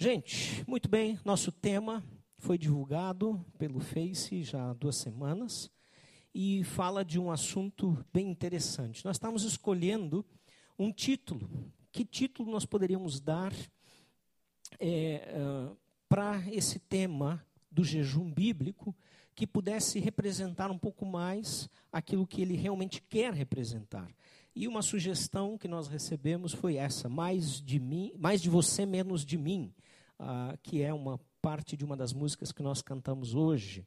Gente, muito bem, nosso tema foi divulgado pelo Face já há duas semanas e fala de um assunto bem interessante. Nós estamos escolhendo um título. Que título nós poderíamos dar é, uh, para esse tema do jejum bíblico que pudesse representar um pouco mais aquilo que ele realmente quer representar? E uma sugestão que nós recebemos foi essa: mais de mim, mais de você, menos de mim ah, que é uma parte de uma das músicas que nós cantamos hoje,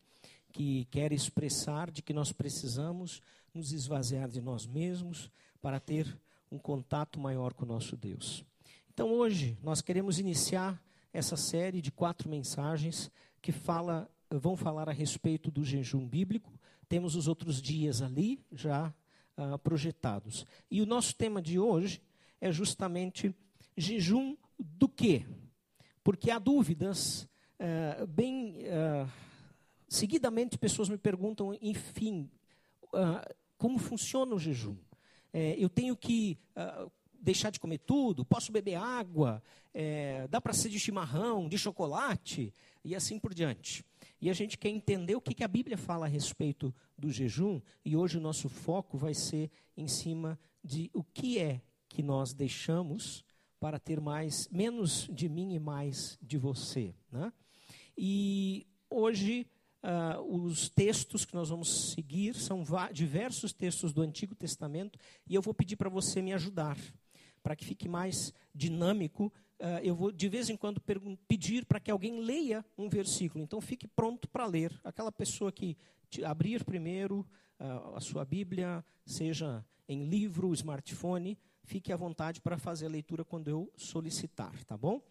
que quer expressar de que nós precisamos nos esvaziar de nós mesmos para ter um contato maior com o nosso Deus. Então hoje nós queremos iniciar essa série de quatro mensagens que fala, vão falar a respeito do jejum bíblico. Temos os outros dias ali já ah, projetados. E o nosso tema de hoje é justamente jejum do quê? Porque há dúvidas. Uh, bem uh, seguidamente, pessoas me perguntam, enfim, uh, como funciona o jejum? eu tenho que deixar de comer tudo? Posso beber água? dá para ser de chimarrão, de chocolate? E assim por diante. E a gente quer entender o que, que a Bíblia fala a respeito do jejum, e hoje o nosso foco vai ser em cima de o que é que nós deixamos para ter mais, menos de mim e mais de você. Né? E hoje uh, os textos que nós vamos seguir são diversos textos do Antigo Testamento e eu vou pedir para você me ajudar, para que fique mais dinâmico. Uh, eu vou de vez em quando pedir para que alguém leia um versículo. Então fique pronto para ler. Aquela pessoa que abrir primeiro uh, a sua Bíblia, seja em livro, smartphone, fique à vontade para fazer a leitura quando eu solicitar, tá bom?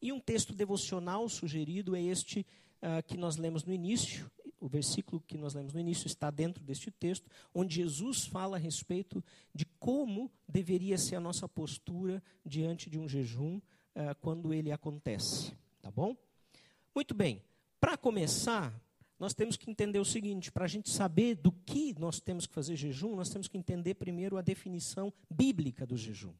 E um texto devocional sugerido é este uh, que nós lemos no início. O versículo que nós lemos no início está dentro deste texto, onde Jesus fala a respeito de como deveria ser a nossa postura diante de um jejum uh, quando ele acontece, tá bom? Muito bem. Para começar, nós temos que entender o seguinte: para a gente saber do que nós temos que fazer jejum, nós temos que entender primeiro a definição bíblica do jejum.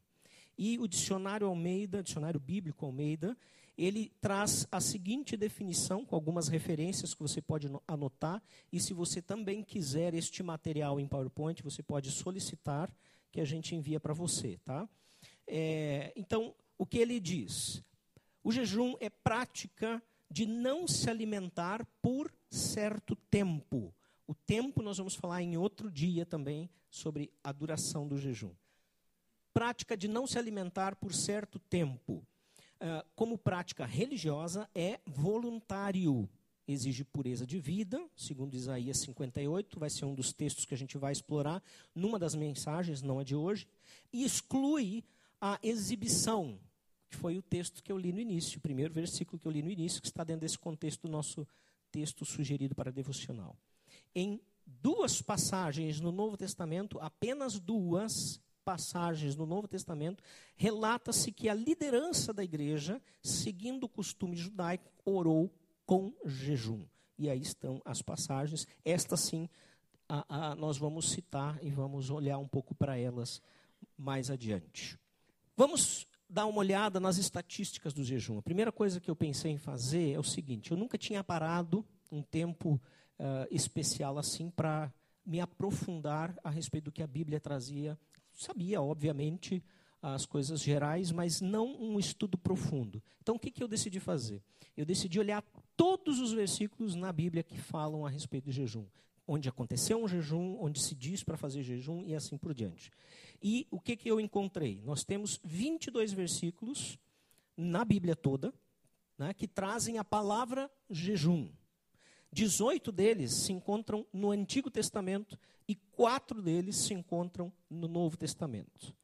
E o dicionário Almeida, dicionário bíblico Almeida, ele traz a seguinte definição, com algumas referências que você pode anotar, e se você também quiser este material em PowerPoint, você pode solicitar que a gente envia para você. Tá? É, então, o que ele diz? O jejum é prática de não se alimentar por certo tempo. O tempo nós vamos falar em outro dia também sobre a duração do jejum. Prática de não se alimentar por certo tempo. Uh, como prática religiosa, é voluntário. Exige pureza de vida, segundo Isaías 58, vai ser um dos textos que a gente vai explorar numa das mensagens, não a de hoje. E exclui a exibição, que foi o texto que eu li no início, o primeiro versículo que eu li no início, que está dentro desse contexto do nosso texto sugerido para devocional. Em duas passagens no Novo Testamento, apenas duas passagens no Novo Testamento, relata-se que a liderança da igreja, seguindo o costume judaico, orou com jejum. E aí estão as passagens. Esta sim, a, a, nós vamos citar e vamos olhar um pouco para elas mais adiante. Vamos dar uma olhada nas estatísticas do jejum. A primeira coisa que eu pensei em fazer é o seguinte: eu nunca tinha parado um tempo uh, especial assim para me aprofundar a respeito do que a Bíblia trazia. Sabia, obviamente, as coisas gerais, mas não um estudo profundo. Então, o que, que eu decidi fazer? Eu decidi olhar todos os versículos na Bíblia que falam a respeito do jejum. Onde aconteceu um jejum, onde se diz para fazer jejum e assim por diante. E o que, que eu encontrei? Nós temos 22 versículos na Bíblia toda né, que trazem a palavra jejum. 18 deles se encontram no Antigo Testamento e quatro deles se encontram no Novo Testamento.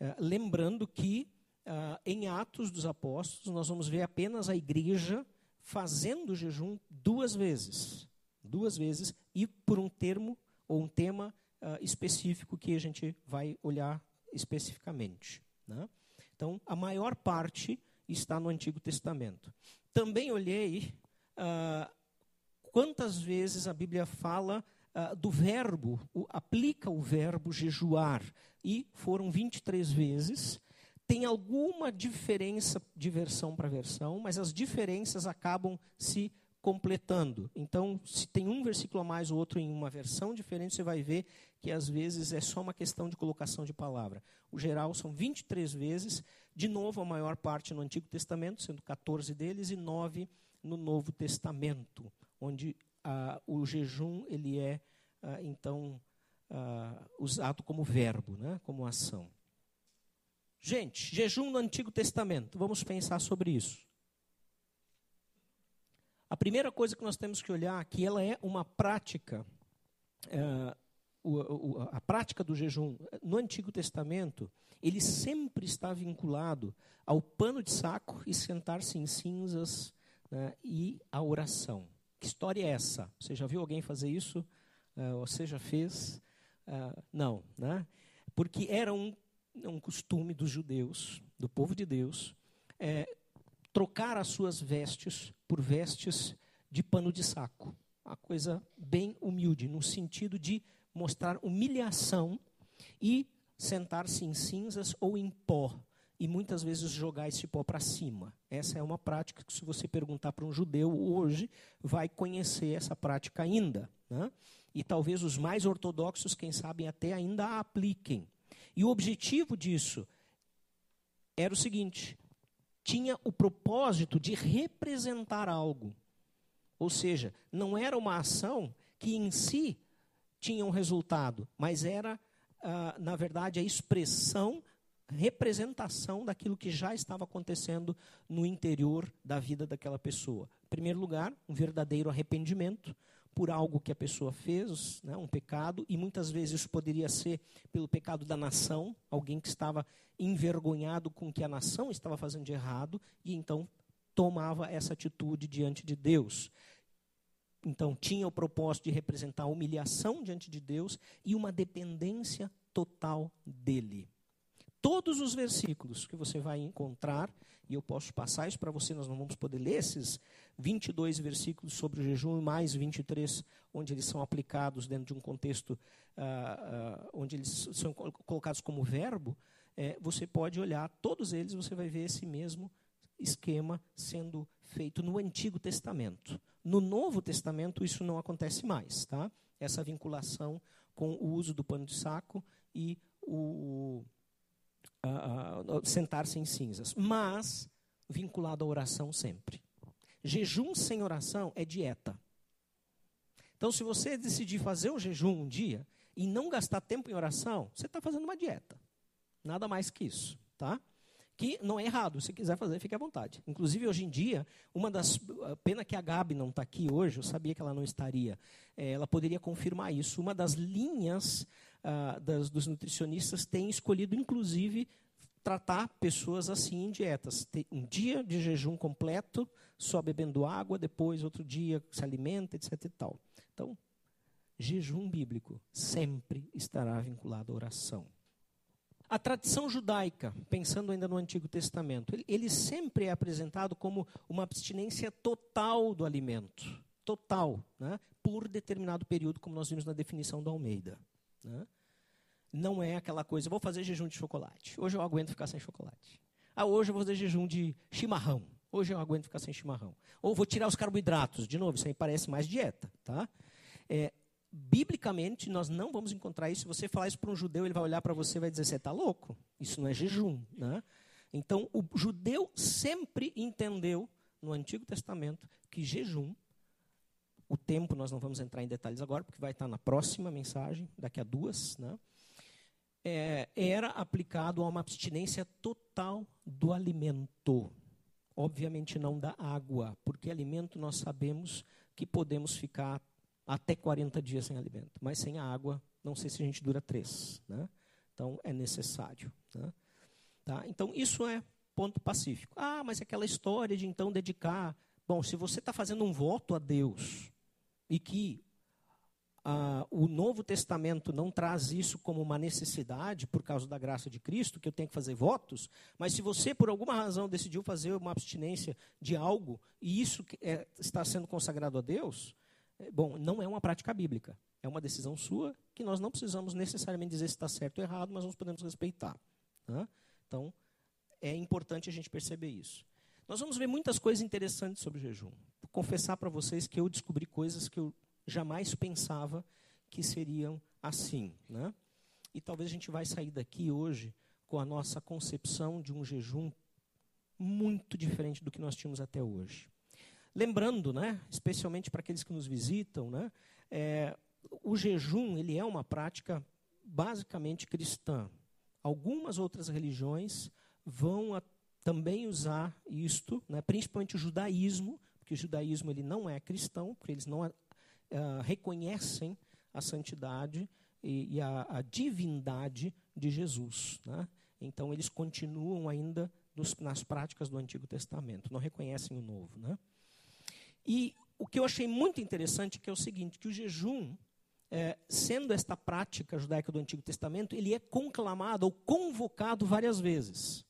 Uh, lembrando que uh, em Atos dos Apóstolos nós vamos ver apenas a igreja fazendo jejum duas vezes. Duas vezes e por um termo ou um tema uh, específico que a gente vai olhar especificamente. Né? Então, a maior parte está no Antigo Testamento. Também olhei uh, quantas vezes a Bíblia fala uh, do verbo, o, aplica o verbo jejuar, e foram 23 vezes. tem alguma diferença de versão para versão, mas as diferenças acabam se completando. Então, se tem um versículo a mais ou outro em uma versão diferente, você vai ver que às vezes é só uma questão de colocação de palavra. O geral são 23 vezes, de novo a maior parte no Antigo Testamento, sendo 14 deles, e 9 no Novo Testamento, onde ah, o jejum ele é, ah, então, ah, usado como verbo, né, como ação. Gente, jejum no Antigo Testamento, vamos pensar sobre isso. A primeira coisa que nós temos que olhar é que ela é uma prática, é, o, o, a prática do jejum no Antigo Testamento, ele sempre está vinculado ao pano de saco e sentar-se em cinzas né, e a oração. Que história é essa? Você já viu alguém fazer isso? Uh, você já fez? Uh, não, né? Porque era um, um costume dos judeus, do povo de Deus, é, trocar as suas vestes por vestes de pano de saco. Uma coisa bem humilde, no sentido de mostrar humilhação e sentar-se em cinzas ou em pó. E muitas vezes jogar esse pó para cima. Essa é uma prática que, se você perguntar para um judeu hoje, vai conhecer essa prática ainda. Né? E talvez os mais ortodoxos, quem sabe, até ainda a apliquem. E o objetivo disso era o seguinte: tinha o propósito de representar algo. Ou seja, não era uma ação que em si tinha um resultado, mas era, ah, na verdade, a expressão, representação daquilo que já estava acontecendo no interior da vida daquela pessoa. Em primeiro lugar, um verdadeiro arrependimento por algo que a pessoa fez, né, um pecado, e muitas vezes isso poderia ser pelo pecado da nação, alguém que estava envergonhado com o que a nação estava fazendo de errado, e então tomava essa atitude diante de Deus. Então, tinha o propósito de representar a humilhação diante de Deus e uma dependência total dele. Todos os versículos que você vai encontrar, e eu posso passar isso para você, nós não vamos poder ler esses 22 versículos sobre o jejum, mais 23, onde eles são aplicados dentro de um contexto uh, uh, onde eles são colocados como verbo, é, você pode olhar todos eles, você vai ver esse mesmo esquema sendo feito no Antigo Testamento. No Novo Testamento isso não acontece mais, tá? Essa vinculação com o uso do pano de saco e o uh, sentar-se em cinzas, mas vinculado à oração sempre. Jejum sem oração é dieta. Então, se você decidir fazer o jejum um dia e não gastar tempo em oração, você está fazendo uma dieta. Nada mais que isso, tá? Que não é errado, se quiser fazer, fique à vontade. Inclusive, hoje em dia, uma das. Pena que a Gabi não está aqui hoje, eu sabia que ela não estaria. É, ela poderia confirmar isso. Uma das linhas ah, das, dos nutricionistas tem escolhido, inclusive, tratar pessoas assim em dietas. Um dia de jejum completo, só bebendo água, depois outro dia se alimenta, etc. E tal. Então, jejum bíblico sempre estará vinculado à oração. A tradição judaica, pensando ainda no Antigo Testamento, ele, ele sempre é apresentado como uma abstinência total do alimento. Total, né? por determinado período, como nós vimos na definição da Almeida. Né? Não é aquela coisa, vou fazer jejum de chocolate. Hoje eu aguento ficar sem chocolate. Ah, hoje eu vou fazer jejum de chimarrão. Hoje eu aguento ficar sem chimarrão. Ou vou tirar os carboidratos. De novo, isso aí parece mais dieta. Tá? É, biblicamente, nós não vamos encontrar isso. Se você falar isso para um judeu, ele vai olhar para você e vai dizer: você está louco? Isso não é jejum. Né? Então, o judeu sempre entendeu, no Antigo Testamento, que jejum, o tempo nós não vamos entrar em detalhes agora, porque vai estar na próxima mensagem, daqui a duas, né? É, era aplicado a uma abstinência total do alimento. Obviamente não da água, porque alimento nós sabemos que podemos ficar até 40 dias sem alimento, mas sem a água, não sei se a gente dura três. Né? Então é necessário. Né? Tá? Então isso é ponto pacífico. Ah, mas aquela história de então dedicar. Bom, se você está fazendo um voto a Deus e que ah, o Novo Testamento não traz isso como uma necessidade por causa da graça de Cristo, que eu tenho que fazer votos, mas se você, por alguma razão, decidiu fazer uma abstinência de algo e isso é, está sendo consagrado a Deus, é, bom, não é uma prática bíblica. É uma decisão sua que nós não precisamos necessariamente dizer se está certo ou errado, mas nós podemos respeitar. Né? Então, é importante a gente perceber isso. Nós vamos ver muitas coisas interessantes sobre jejum. Vou confessar para vocês que eu descobri coisas que eu jamais pensava que seriam assim. Né? E talvez a gente vai sair daqui hoje com a nossa concepção de um jejum muito diferente do que nós tínhamos até hoje. Lembrando, né, especialmente para aqueles que nos visitam, né, é, o jejum ele é uma prática basicamente cristã. Algumas outras religiões vão a, também usar isto, né, principalmente o judaísmo, porque o judaísmo ele não é cristão, porque eles não uh, reconhecem a santidade e, e a, a, divindade de Jesus. Né? Então eles continuam ainda dos, nas práticas do Antigo Testamento, não reconhecem o Novo. Né? E o que eu achei muito interessante que é o seguinte, que o jejum, é, sendo esta prática judaica do Antigo Testamento, ele é conclamado ou convocado várias vezes.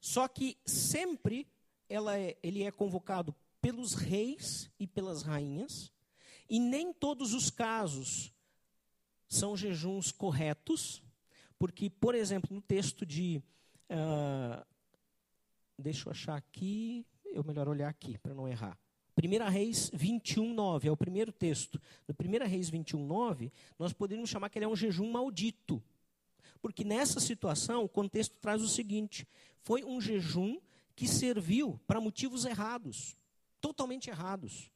Só que sempre é, ele é convocado pelos reis e pelas rainhas, e nem todos os casos são jejuns corretos, porque, por exemplo, no texto de. Uh, deixa eu achar aqui, eu melhor olhar aqui para não errar. 1 Reis 21, 9, é o primeiro texto. No 1 Reis 21, 9, nós poderíamos chamar que ele é um jejum maldito. Porque nessa situação, o contexto traz o seguinte: foi um jejum que serviu para motivos errados, totalmente errados,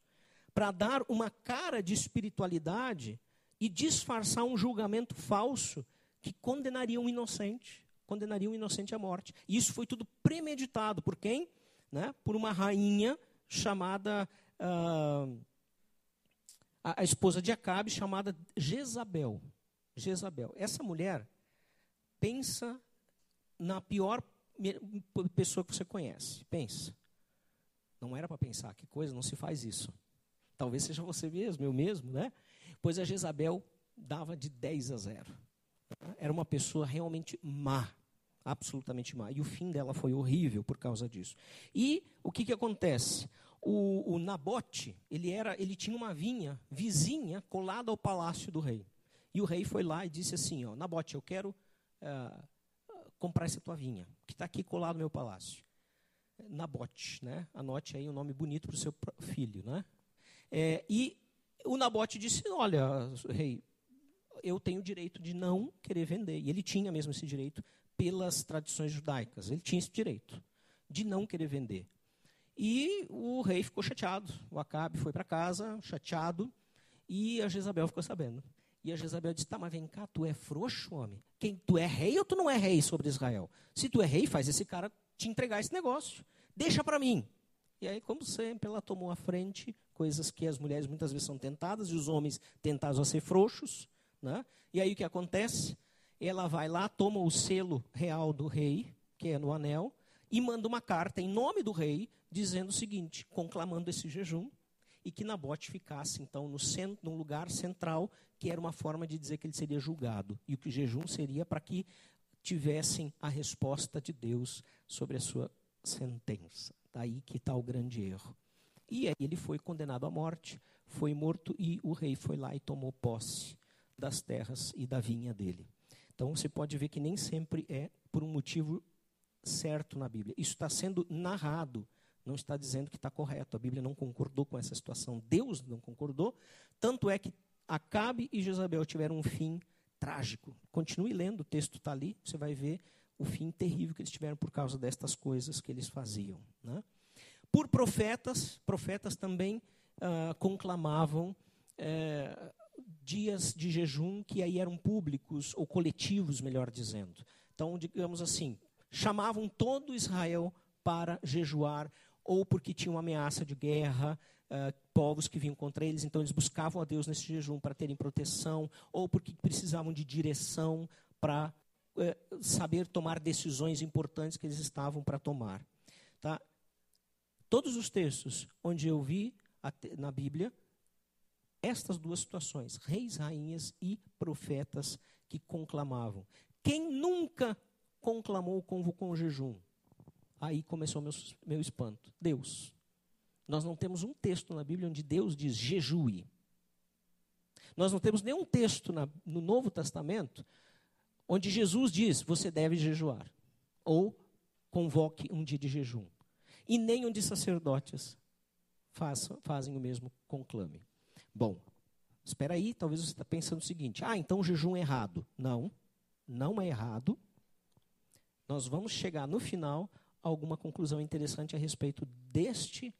para dar uma cara de espiritualidade e disfarçar um julgamento falso que condenaria um inocente, condenaria um inocente à morte. E isso foi tudo premeditado por quem? Né? Por uma rainha chamada uh, a, a, esposa de Acabe chamada Jezabel. Jezabel. Essa mulher pensa na pior pessoa que você conhece. Pensa. Não era para pensar, que coisa, não se faz isso. Talvez seja você mesmo, eu mesmo, né? Pois a Jezabel dava de 10 a 0. Era uma pessoa realmente má, absolutamente má. E o fim dela foi horrível por causa disso. E o que, que acontece? O, o Nabote, ele, era, ele tinha uma vinha vizinha colada ao palácio do rei. E o rei foi lá e disse assim: ó, Nabote, eu quero uh, comprar essa tua vinha, que está aqui colado no meu palácio. Nabote, né? Anote aí um nome bonito para o seu filho, né? É, e o Nabote disse: Olha, rei, eu tenho o direito de não querer vender. E ele tinha mesmo esse direito pelas tradições judaicas. Ele tinha esse direito de não querer vender. E o rei ficou chateado. O Acabe foi para casa, chateado, e a Jezabel ficou sabendo. E a Jezabel disse: Tá, mas vem cá, tu é frouxo, homem? Quem, tu é rei ou tu não é rei sobre Israel? Se tu é rei, faz esse cara te entregar esse negócio. Deixa para mim. E aí, como sempre, ela tomou a frente, coisas que as mulheres muitas vezes são tentadas, e os homens tentados a ser frouxos. Né? E aí o que acontece? Ela vai lá, toma o selo real do rei, que é no anel, e manda uma carta em nome do rei, dizendo o seguinte, conclamando esse jejum, e que Nabote ficasse, então, no centro, num lugar central, que era uma forma de dizer que ele seria julgado. E o que o jejum seria para que tivessem a resposta de Deus sobre a sua sentença. Daí que está o grande erro. E aí ele foi condenado à morte, foi morto e o rei foi lá e tomou posse das terras e da vinha dele. Então você pode ver que nem sempre é por um motivo certo na Bíblia. Isso está sendo narrado, não está dizendo que está correto. A Bíblia não concordou com essa situação. Deus não concordou. Tanto é que Acabe e Jezabel tiveram um fim trágico. Continue lendo, o texto está ali, você vai ver o fim terrível que eles tiveram por causa destas coisas que eles faziam. Né? Por profetas, profetas também uh, conclamavam uh, dias de jejum que aí eram públicos ou coletivos, melhor dizendo. Então, digamos assim, chamavam todo Israel para jejuar ou porque tinha uma ameaça de guerra, uh, povos que vinham contra eles, então eles buscavam a Deus nesse jejum para terem proteção, ou porque precisavam de direção para uh, saber tomar decisões importantes que eles estavam para tomar. Tá? Todos os textos onde eu vi na Bíblia estas duas situações, reis, rainhas e profetas que conclamavam. Quem nunca conclamou, convocou um jejum? Aí começou meu, meu espanto. Deus. Nós não temos um texto na Bíblia onde Deus diz jejue. Nós não temos nenhum texto na, no Novo Testamento onde Jesus diz você deve jejuar. Ou convoque um dia de jejum. E nem um de sacerdotes faz, fazem o mesmo conclame. Bom, espera aí, talvez você está pensando o seguinte: ah, então o jejum é errado. Não, não é errado. Nós vamos chegar no final a alguma conclusão interessante a respeito deste,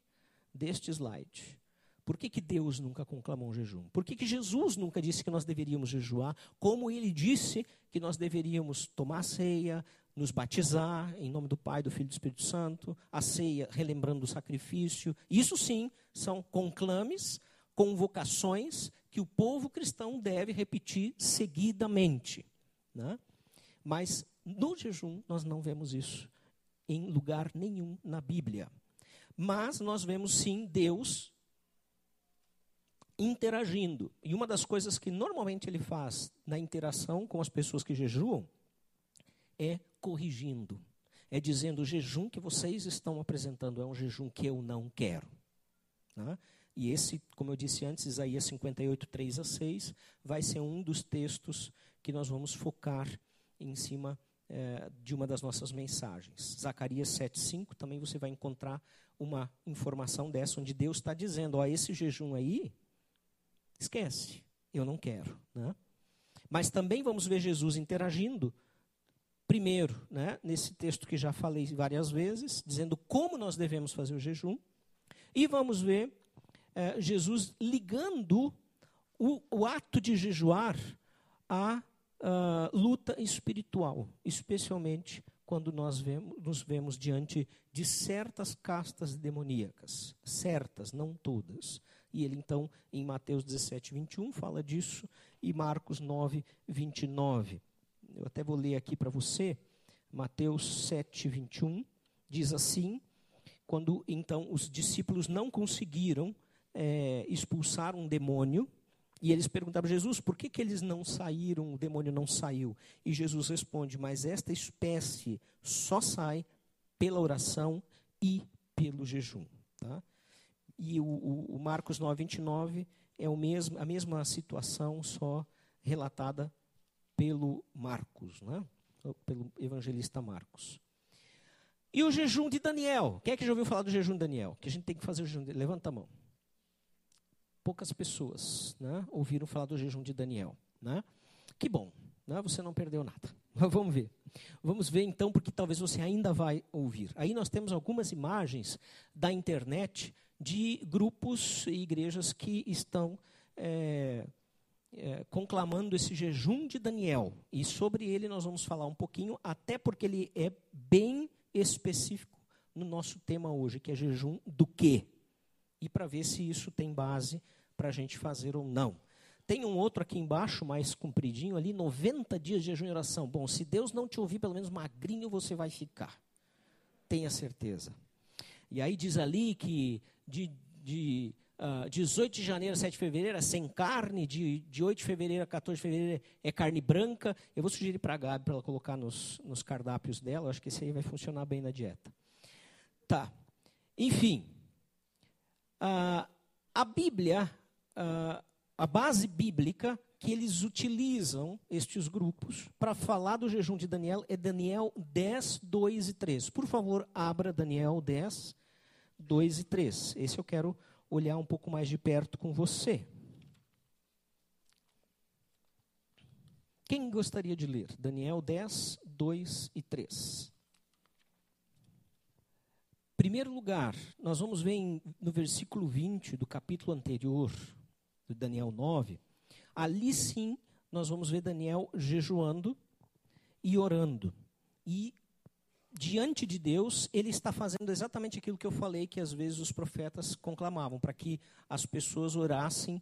deste slide. Por que, que Deus nunca conclamou um jejum? Por que, que Jesus nunca disse que nós deveríamos jejuar? Como ele disse que nós deveríamos tomar ceia, nos batizar em nome do Pai, do Filho e do Espírito Santo, a ceia relembrando o sacrifício. Isso sim são conclames, convocações que o povo cristão deve repetir seguidamente. Né? Mas no jejum nós não vemos isso em lugar nenhum na Bíblia. Mas nós vemos sim Deus interagindo. E uma das coisas que normalmente ele faz na interação com as pessoas que jejuam é corrigindo. É dizendo: o jejum que vocês estão apresentando é um jejum que eu não quero. Né? E esse, como eu disse antes, Isaías 58, 3 a 6, vai ser um dos textos que nós vamos focar em cima é, de uma das nossas mensagens. Zacarias 7, 5, também você vai encontrar uma informação dessa, onde Deus está dizendo: ó, esse jejum aí Esquece, eu não quero. Né? Mas também vamos ver Jesus interagindo, primeiro, né, nesse texto que já falei várias vezes, dizendo como nós devemos fazer o jejum, e vamos ver é, Jesus ligando o, o, ato de jejuar à uh, luta espiritual, especialmente quando nós vemos, nos vemos diante de certas castas demoníacas, certas, não todas. E ele, então, em Mateus 17, 21, fala disso, e Marcos 9, 29. Eu até vou ler aqui para você. Mateus 7, 21 diz assim: quando então os discípulos não conseguiram é, expulsar um demônio, e eles perguntaram a Jesus por que, que eles não saíram, o demônio não saiu. E Jesus responde: Mas esta espécie só sai pela oração e pelo jejum. Tá? E o, o, o Marcos 9, 29 é o mesmo, a mesma situação, só relatada pelo Marcos, né? pelo evangelista Marcos. E o jejum de Daniel? Quem é que já ouviu falar do jejum de Daniel? Que a gente tem que fazer o jejum. De... Levanta a mão. Poucas pessoas né, ouviram falar do jejum de Daniel. Né? Que bom, né? você não perdeu nada. Vamos ver. Vamos ver então, porque talvez você ainda vai ouvir. Aí nós temos algumas imagens da internet de grupos e igrejas que estão é, é, conclamando esse jejum de Daniel. E sobre ele nós vamos falar um pouquinho, até porque ele é bem específico no nosso tema hoje, que é jejum do quê? E para ver se isso tem base para a gente fazer ou não. Tem um outro aqui embaixo, mais compridinho ali, 90 dias de jejum e oração. Bom, se Deus não te ouvir pelo menos magrinho, você vai ficar. Tenha certeza. E aí diz ali que de, de uh, ah, 18 de janeiro a 7 de fevereiro é sem carne, de, de 8 de fevereiro a 14 de fevereiro é carne branca. Eu vou sugerir para a Gabi para ela colocar nos, nos cardápios dela, acho que esse aí vai funcionar bem na dieta. Tá. Enfim, uh, a Bíblia, uh, a base bíblica que eles utilizam, estes grupos, para falar do jejum de Daniel é Daniel 10, 2 e 3. Por favor, abra Daniel 10, 2 e 3. Esse eu quero olhar um pouco mais de perto com você. Quem gostaria de ler? Daniel 10, 2 e 3. Primeiro lugar, nós vamos ver em, no versículo 20 do capítulo anterior, do Daniel 9. Ali sim, nós vamos ver Daniel jejuando e orando. E diante de Deus, ele está fazendo exatamente aquilo que eu falei que às vezes os profetas conclamavam, para que as pessoas orassem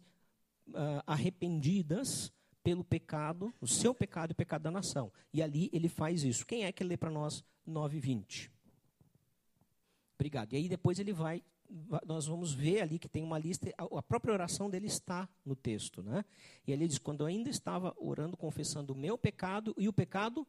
uh, arrependidas pelo pecado, o seu pecado e o pecado da nação. E ali ele faz isso. Quem é que lê para nós 9:20? Obrigado. E aí depois ele vai, nós vamos ver ali que tem uma lista, a própria oração dele está no texto, né? E ele diz: quando eu ainda estava orando, confessando o meu pecado e o pecado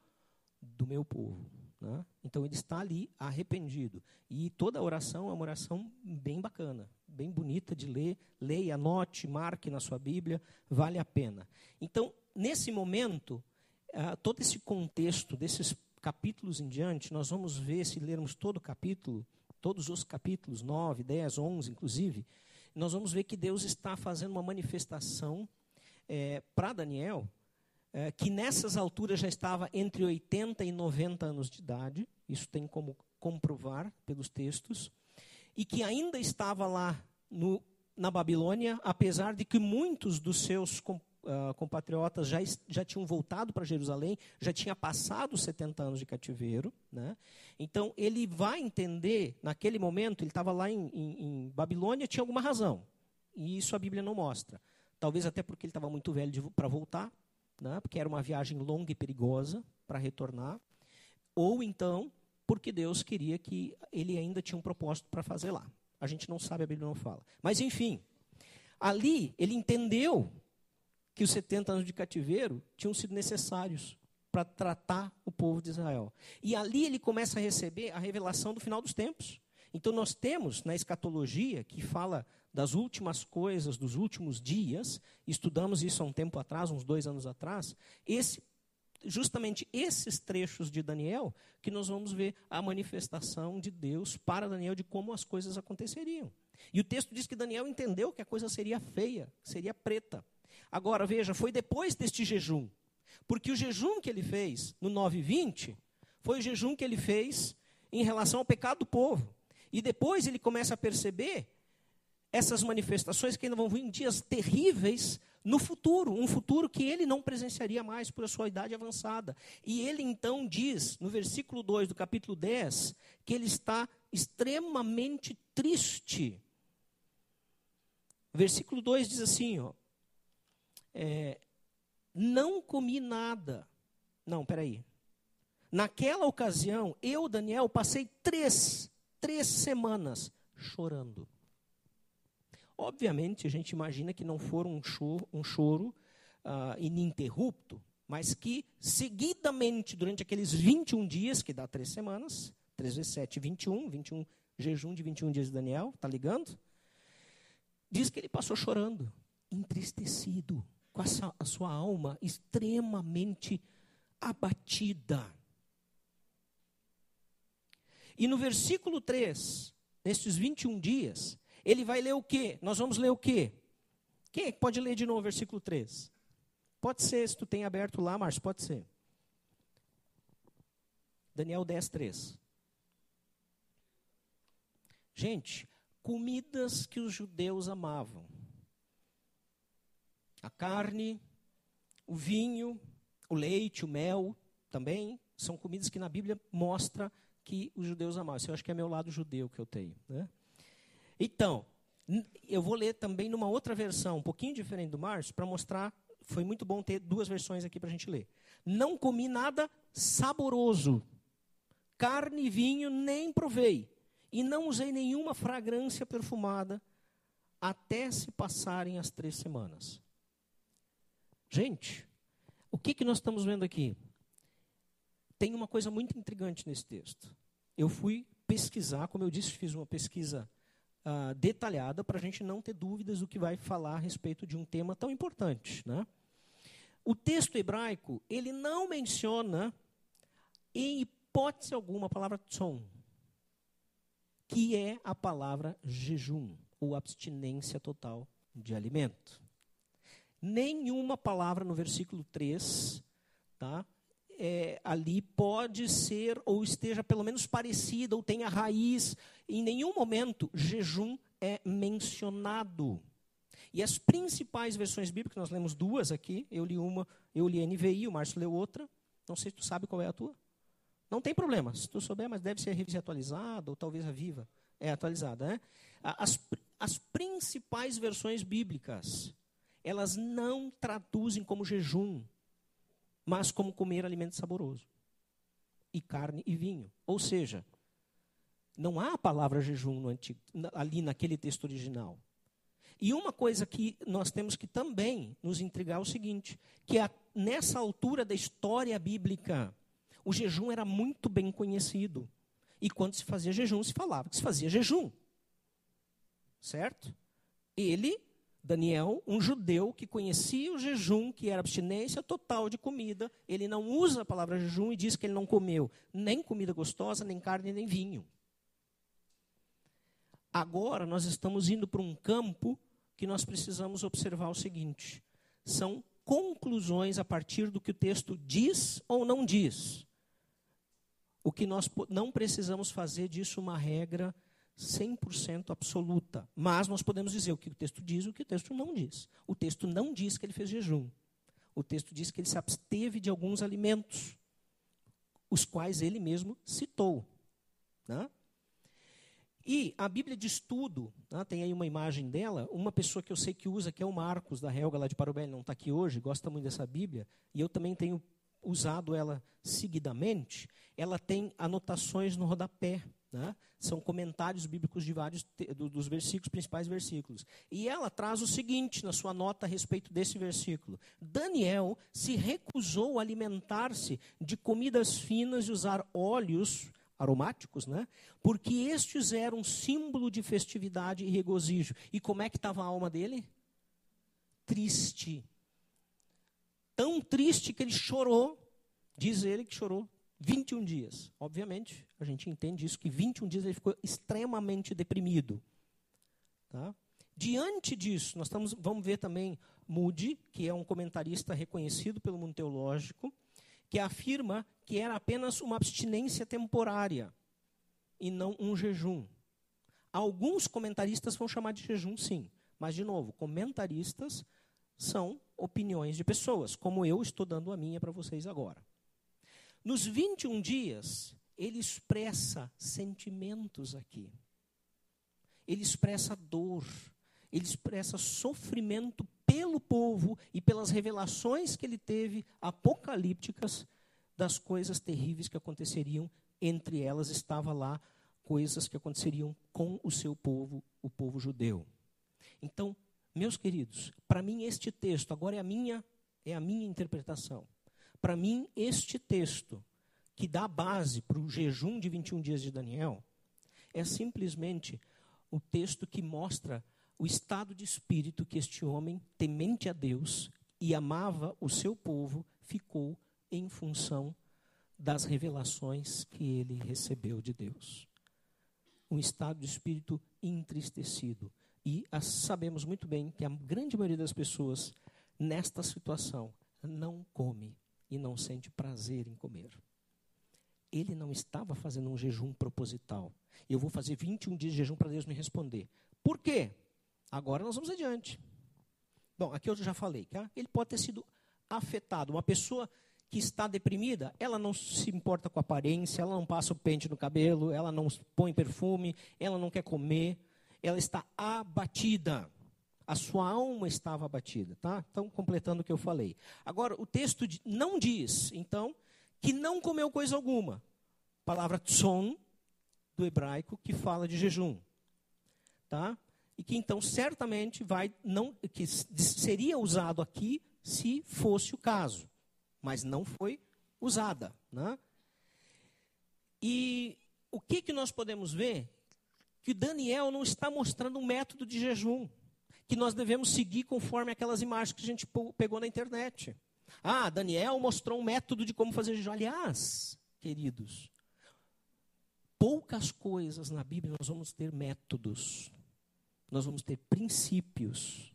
do meu povo. Né? Então ele está ali arrependido. E toda oração é uma oração bem bacana, bem bonita de ler. Leia, anote, marque na sua Bíblia, vale a pena. Então, nesse momento, uh, todo esse contexto desses capítulos em diante, nós vamos ver, se lermos todo o capítulo, todos os capítulos, 9, 10, 11, inclusive, nós vamos ver que Deus está fazendo uma manifestação é, para Daniel, é, que nessas alturas já estava entre 80 e 90 anos de idade, isso tem como comprovar pelos textos, e que ainda estava lá no, na Babilônia, apesar de que muitos dos seus uh, compatriotas já, já tinham voltado para Jerusalém, já tinha passado os 70 anos de cativeiro. Né? Então, ele vai entender, naquele momento, ele estava lá em, em, em, Babilônia, tinha alguma razão. E isso a Bíblia não mostra. Talvez até porque ele estava muito velho para voltar, né? porque era uma viagem longa e perigosa para retornar. Ou então, porque Deus queria que ele ainda tinha um propósito para fazer lá. A gente não sabe, a Bíblia não fala. Mas, enfim, ali ele entendeu que os 70 anos de cativeiro tinham sido necessários para tratar o povo de Israel. E ali ele começa a receber a revelação do final dos tempos. Então nós temos na escatologia que fala das últimas coisas, dos últimos dias, estudamos isso há um tempo atrás, uns dois anos atrás, esse, justamente esses trechos de Daniel que nós vamos ver a manifestação de Deus para Daniel de como as coisas aconteceriam. E o texto diz que Daniel entendeu que a coisa seria feia, seria preta. Agora, veja, foi depois deste jejum. Porque o jejum que ele fez no 9:20 foi o jejum que ele fez em relação ao pecado do povo. E depois ele começa a perceber essas manifestações que ainda vão vir em dias terríveis no futuro, um futuro que ele não presenciaria mais por sua idade avançada. E ele então diz, no versículo 2 do capítulo 10, que ele está extremamente triste. Versículo 2 diz assim, ó, é, não comi nada. Não, peraí. Naquela ocasião, eu, Daniel, passei três, três semanas chorando. Obviamente, a gente imagina que não for um choro, um choro uh, ininterrupto, mas que seguidamente, durante aqueles 21 dias, que dá três semanas, 3 vezes 7, 21, 21, jejum de 21 dias de Daniel, tá ligando? Diz que ele passou chorando, entristecido com a, a sua alma extremamente abatida. E no versículo 3, nesses 21 dias, ele vai ler o quê? Nós vamos ler o quê? Quem é que pode ler de novo o versículo 3? Pode ser, se tu tem aberto lá, Márcio, pode ser. Daniel 10, 3. Gente, comidas que os judeus amavam a carne, o vinho, o leite, o mel também são comidas que na Bíblia mostra que os judeus amavam. Isso eu acho que é meu lado judeu que eu tenho. Né? Então, eu vou ler também numa outra versão, um pouquinho diferente do Márcio, para mostrar. Foi muito bom ter duas versões aqui para a gente ler. Não comi nada saboroso, carne e vinho nem provei, e não usei nenhuma fragrância perfumada, até se passarem as três semanas. Gente, o que, que nós estamos vendo aqui? Tem uma coisa muito intrigante nesse texto. Eu fui pesquisar, como eu disse, fiz uma pesquisa uh, detalhada para a gente não ter dúvidas do que vai falar a respeito de um tema tão importante. Né? O texto hebraico, ele não menciona, em hipótese alguma, a palavra tson, que é a palavra jejum, ou abstinência total de alimento nenhuma palavra no versículo 3, tá? É, ali pode ser ou esteja pelo menos parecida ou tenha raiz. Em nenhum momento jejum é mencionado. E as principais versões bíblicas, nós lemos duas aqui, eu li uma, eu li NVI, o Márcio leu outra. Não sei se tu sabe qual é a tua. Não tem problema, se tu souber, mas deve ser revista atualizada, ou talvez a viva. É atualizada, né? As, as principais versões bíblicas elas não traduzem como jejum, mas como comer alimento saboroso. E carne e vinho. Ou seja, não há a palavra jejum antigo, ali naquele texto original. E uma coisa que nós temos que também nos intrigar é o seguinte, que a, nessa altura da história bíblica, o jejum era muito bem conhecido. E quando se fazia jejum, se falava que se fazia jejum. Certo? Ele Daniel, um judeu que conhecia o jejum, que era abstinência total de comida, ele não usa a palavra jejum e diz que ele não comeu nem comida gostosa, nem carne, nem vinho. Agora nós estamos indo para um campo que nós precisamos observar o seguinte: são conclusões a partir do que o texto diz ou não diz. O que nós não precisamos fazer disso uma regra 100% absoluta. Mas nós podemos dizer o que o texto diz e o que o texto não diz. O texto não diz que ele fez jejum. O texto diz que ele se absteve de alguns alimentos, os quais ele mesmo citou. Né? E a Bíblia de Estudo, né, tem aí uma imagem dela, uma pessoa que eu sei que usa, que é o Marcos, da Helga lá de Parobé, não está aqui hoje, gosta muito dessa Bíblia, e eu também tenho usado ela seguidamente, ela tem anotações no rodapé, né? são comentários bíblicos de vários dos versículos, principais versículos. E ela traz o seguinte na sua nota a respeito desse versículo: Daniel se recusou a alimentar-se de comidas finas e usar óleos aromáticos, né? Porque estes eram símbolo de festividade e regozijo. E como é que estava a alma dele? Triste. Tão triste que ele chorou, diz ele que chorou 21 dias. Obviamente, a gente entende isso que 21 dias ele ficou extremamente deprimido. Tá? Diante disso, nós estamos, vamos ver também Moody, que é um comentarista reconhecido pelo mundo teológico, que afirma que era apenas uma abstinência temporária e não um jejum. Alguns comentaristas vão chamar de jejum, sim. Mas, de novo, comentaristas são opiniões de pessoas, como eu estou dando a minha para vocês agora. Nos 21 dias, ele expressa sentimentos aqui. Ele expressa dor, ele expressa sofrimento pelo povo e pelas revelações que ele teve apocalípticas das coisas terríveis que aconteceriam. Entre elas estava lá coisas que aconteceriam com o seu povo, o povo judeu. Então, meus queridos, para mim este texto agora é a minha é a minha interpretação. Para mim este texto que dá base para o jejum de 21 dias de Daniel é simplesmente o texto que mostra o estado de espírito que este homem, temente a Deus e amava o seu povo, ficou em função das revelações que ele recebeu de Deus. Um estado de espírito entristecido. E sabemos muito bem que a grande maioria das pessoas, nesta situação, não come e não sente prazer em comer. Ele não estava fazendo um jejum proposital. Eu vou fazer 21 dias de jejum para Deus me responder. Por quê? Agora nós vamos adiante. Bom, aqui eu já falei, tá? ele pode ter sido afetado. Uma pessoa que está deprimida, ela não se importa com a aparência, ela não passa o pente no cabelo, ela não põe perfume, ela não quer comer, ela está abatida. A sua alma estava abatida, tá? Então, completando o que eu falei. Agora, o texto não diz, então, que não comeu coisa alguma. Palavra tson, do hebraico, que fala de jejum. Tá? e que então certamente vai não que seria usado aqui se fosse o caso, mas não foi usada, né? E o que que nós podemos ver? Que Daniel não está mostrando um método de jejum que nós devemos seguir conforme aquelas imagens que a gente pegou na internet. Ah, Daniel mostrou um método de como fazer jejum. Aliás, queridos, poucas coisas na Bíblia nós vamos ter métodos nós vamos ter princípios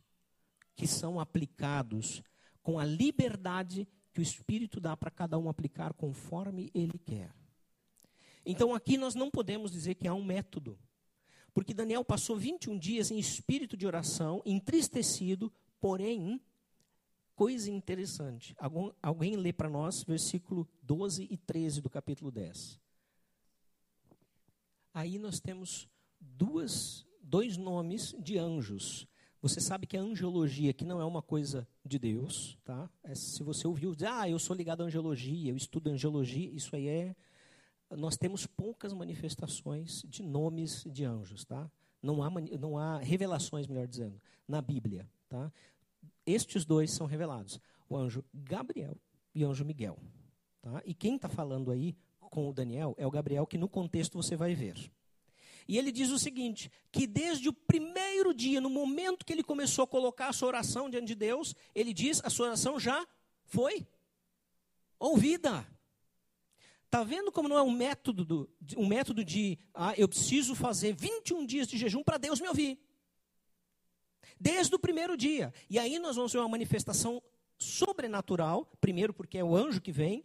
que são aplicados com a liberdade que o Espírito dá para cada um aplicar conforme ele quer. Então aqui nós não podemos dizer que há um método, porque Daniel passou 21 dias em espírito de oração, entristecido, porém, coisa interessante. Algum, alguém lê para nós versículo 12 e 13 do capítulo 10. Aí nós temos duas dois nomes de anjos. Você sabe que a angiologia que não é uma coisa de Deus, tá? É, se você ouviu dizer, ah, eu sou ligado à angiologia, eu estudo angiologia, isso aí é. Nós temos poucas manifestações de nomes de anjos, tá? Não há, não há revelações, melhor dizendo, na Bíblia, tá? Estes dois são revelados: o anjo Gabriel e o anjo Miguel, tá? E quem está falando aí com o Daniel é o Gabriel, que no contexto você vai ver. E ele diz o seguinte: que desde o primeiro dia, no momento que ele começou a colocar a sua oração diante de Deus, ele diz: a sua oração já foi ouvida. Está vendo como não é um método, do, um método de, ah, eu preciso fazer 21 dias de jejum para Deus me ouvir. Desde o primeiro dia. E aí nós vamos ver uma manifestação sobrenatural, primeiro porque é o anjo que vem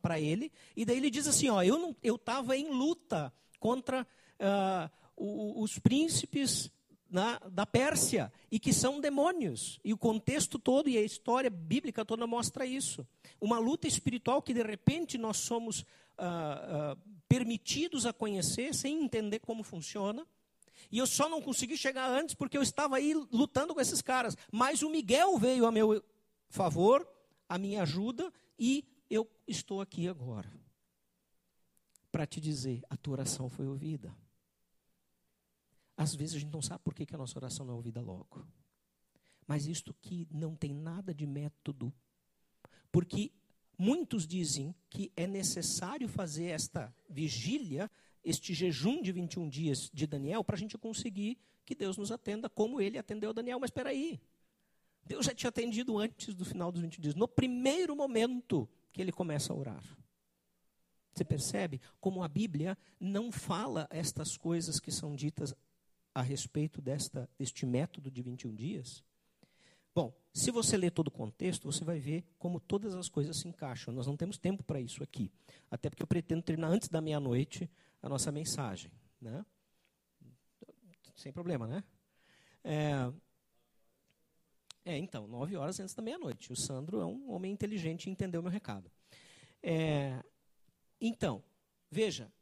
para ele, e daí ele diz assim, ó, eu estava em luta contra uh, os príncipes na, da Pérsia, e que são demônios. E o contexto todo e a história bíblica toda mostra isso. Uma luta espiritual que de repente nós somos uh, uh, permitidos a conhecer sem entender como funciona. E eu só não consegui chegar antes porque eu estava aí lutando com esses caras. Mas o Miguel veio a meu favor, a minha ajuda, e eu estou aqui agora. Para te dizer, a tua oração foi ouvida. Às vezes a gente não sabe por que, que a nossa oração não é ouvida logo. Mas isto que não tem nada de método. Porque muitos dizem que é necessário fazer esta vigília, este jejum de 21 dias de Daniel, para a gente conseguir que Deus nos atenda como ele atendeu Daniel. Mas espera aí. Deus já tinha atendido antes do final dos 20 dias. No primeiro momento que ele começa a orar. Você percebe como a Bíblia não fala estas coisas que são ditas a respeito desta, deste método de 21 dias? Bom, se você ler todo o contexto, você vai ver como todas as coisas se encaixam. Nós não temos tempo para isso aqui. Até porque eu pretendo terminar antes da meia-noite a nossa mensagem. Né? Sem problema, né? É, é, então, nove horas antes da meia-noite. O Sandro é um homem inteligente e entendeu meu recado. É, então, veja,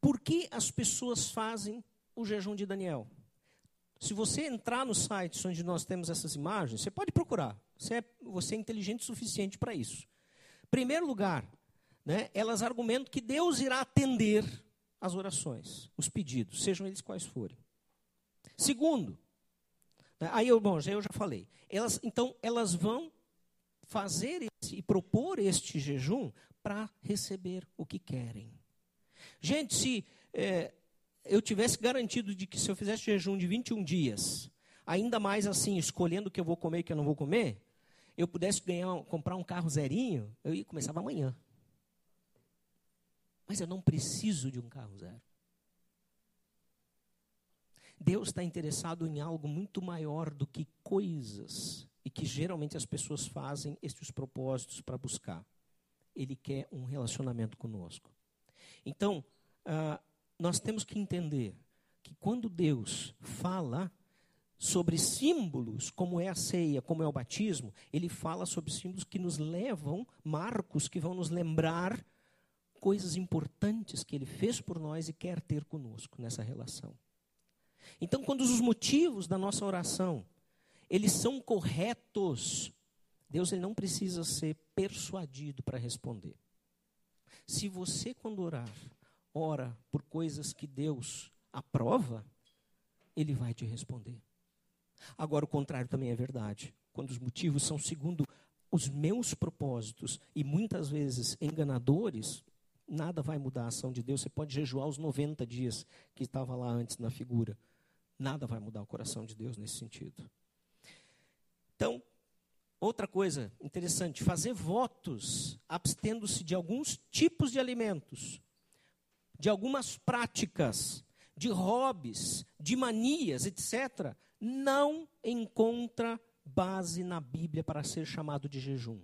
por que as pessoas fazem o jejum de Daniel. Se você entrar no site onde nós temos essas imagens, você pode procurar. Você é, você é inteligente o suficiente para isso. Primeiro lugar, né, elas argumentam que Deus irá atender as orações, os pedidos, sejam eles quais forem. Segundo, né, aí eu, bom, já, eu já falei. Elas, então, elas vão fazer esse, e propor este jejum para receber o que querem. Gente, se é, eu tivesse garantido de que se eu fizesse jejum de 21 dias, ainda mais assim, escolhendo o que eu vou comer e o que eu não vou comer, eu pudesse ganhar, comprar um carro zerinho, eu ia começar amanhã. Mas eu não preciso de um carro zero. Deus está interessado em algo muito maior do que coisas e que geralmente as pessoas fazem estes propósitos para buscar. Ele quer um relacionamento conosco. Então, uh, nós temos que entender que quando Deus fala sobre símbolos, como é a ceia, como é o batismo, ele fala sobre símbolos que nos levam, marcos que vão nos lembrar coisas importantes que ele fez por nós e quer ter conosco nessa relação. Então, quando os motivos da nossa oração, eles são corretos, Deus ele não precisa ser persuadido para responder. Se você quando orar, ora por coisas que Deus aprova, Ele vai te responder. Agora, o contrário também é verdade. Quando os motivos são segundo os meus propósitos e muitas vezes enganadores, nada vai mudar a ação de Deus. Você pode jejuar os 90 dias que estava lá antes na figura. Nada vai mudar o coração de Deus nesse sentido. Então, outra coisa interessante: fazer votos abstendo-se de alguns tipos de alimentos de algumas práticas, de hobbies, de manias, etc., não encontra base na Bíblia para ser chamado de jejum.